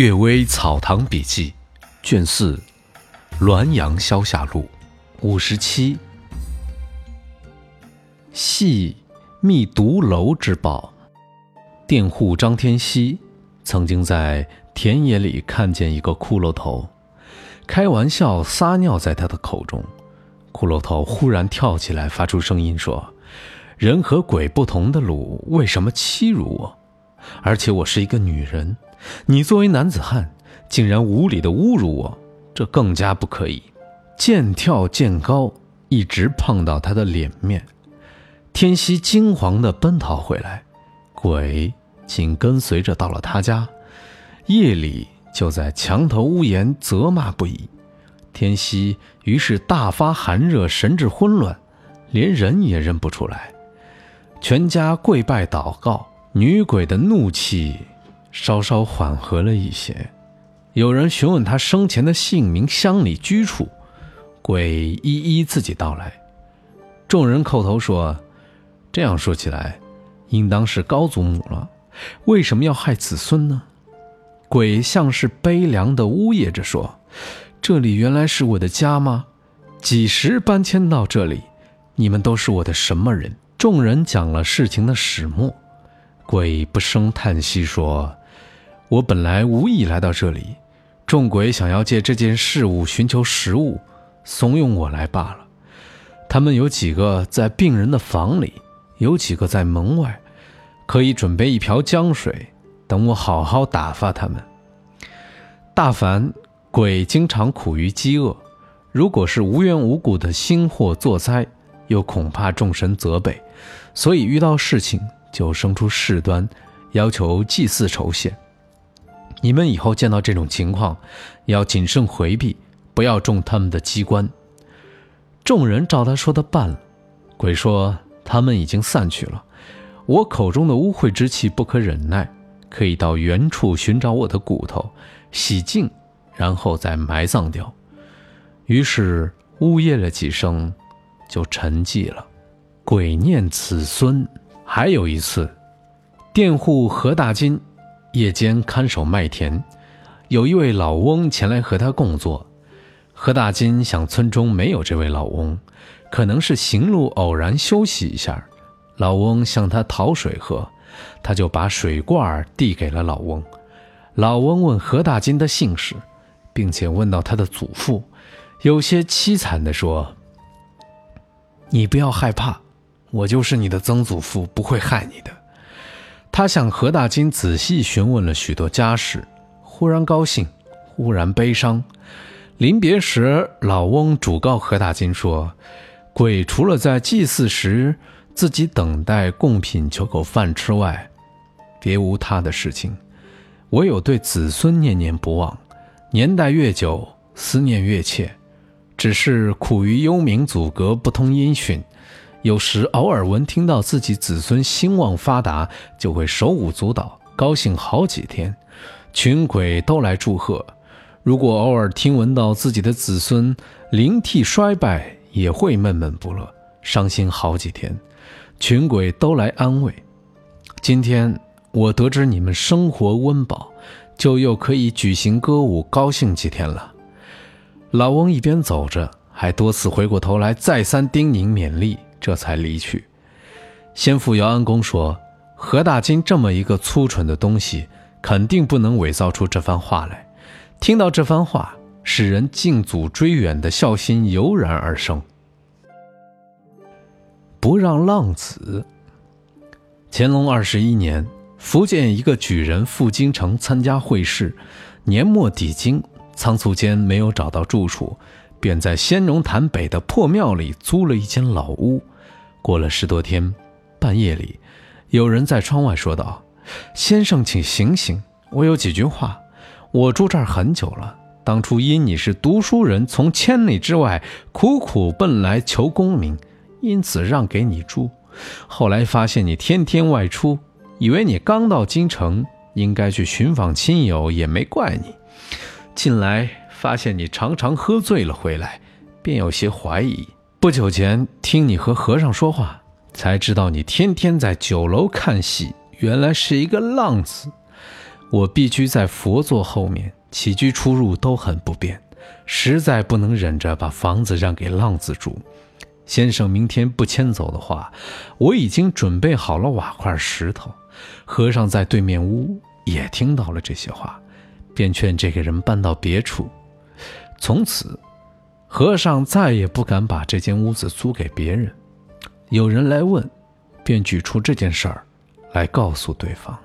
《岳微草堂笔记》卷四，《滦阳消夏录》五十七。系密独楼之宝，佃户张天锡曾经在田野里看见一个骷髅头，开玩笑撒尿在他的口中。骷髅头忽然跳起来，发出声音说：“人和鬼不同的鲁，为什么欺辱我？而且我是一个女人。”你作为男子汉，竟然无理的侮辱我，这更加不可以。渐跳渐高，一直碰到他的脸面。天熙惊惶地奔逃回来，鬼紧跟随着到了他家，夜里就在墙头屋檐责骂不已。天熙于是大发寒热，神志混乱，连人也认不出来。全家跪拜祷告，女鬼的怒气。稍稍缓和了一些，有人询问她生前的姓名、乡里居处，鬼一一自己道来。众人叩头说：“这样说起来，应当是高祖母了。为什么要害子孙呢？”鬼像是悲凉的呜咽着说：“这里原来是我的家吗？几时搬迁到这里？你们都是我的什么人？”众人讲了事情的始末，鬼不声叹息说。我本来无意来到这里，众鬼想要借这件事物寻求食物，怂恿我来罢了。他们有几个在病人的房里，有几个在门外，可以准备一瓢江水，等我好好打发他们。大凡鬼经常苦于饥饿，如果是无缘无故的星祸作灾，又恐怕众神责备，所以遇到事情就生出事端，要求祭祀酬谢。你们以后见到这种情况，要谨慎回避，不要中他们的机关。众人照他说的办了。鬼说他们已经散去了。我口中的污秽之气不可忍耐，可以到原处寻找我的骨头，洗净，然后再埋葬掉。于是呜咽了几声，就沉寂了。鬼念子孙。还有一次，佃户何大金。夜间看守麦田，有一位老翁前来和他共作。何大金想村中没有这位老翁，可能是行路偶然休息一下。老翁向他讨水喝，他就把水罐递给了老翁。老翁问何大金的姓氏，并且问到他的祖父，有些凄惨地说：“你不要害怕，我就是你的曾祖父，不会害你的。”他向何大金仔细询问了许多家事，忽然高兴，忽然悲伤。临别时，老翁嘱告何大金说：“鬼除了在祭祀时自己等待贡品求口饭吃外，别无他的事情，唯有对子孙念念不忘。年代越久，思念越切，只是苦于幽冥阻隔，不通音讯。”有时偶尔闻听到自己子孙兴旺发达，就会手舞足蹈，高兴好几天，群鬼都来祝贺。如果偶尔听闻到自己的子孙灵替衰败，也会闷闷不乐，伤心好几天，群鬼都来安慰。今天我得知你们生活温饱，就又可以举行歌舞，高兴几天了。老翁一边走着，还多次回过头来，再三叮咛勉励。这才离去。先父姚安公说：“何大金这么一个粗蠢的东西，肯定不能伪造出这番话来。”听到这番话，使人敬祖追远的孝心油然而生。不让浪子。乾隆二十一年，福建一个举人赴京城参加会试，年末抵京，仓促间没有找到住处。便在仙农潭北的破庙里租了一间老屋。过了十多天，半夜里，有人在窗外说道：“先生，请醒醒，我有几句话。我住这儿很久了，当初因你是读书人，从千里之外苦苦奔来求功名，因此让给你住。后来发现你天天外出，以为你刚到京城，应该去寻访亲友，也没怪你。近来。”发现你常常喝醉了回来，便有些怀疑。不久前听你和和尚说话，才知道你天天在酒楼看戏，原来是一个浪子。我必居在佛座后面，起居出入都很不便，实在不能忍着把房子让给浪子住。先生明天不迁走的话，我已经准备好了瓦块石头。和尚在对面屋也听到了这些话，便劝这个人搬到别处。从此，和尚再也不敢把这间屋子租给别人。有人来问，便举出这件事儿来告诉对方。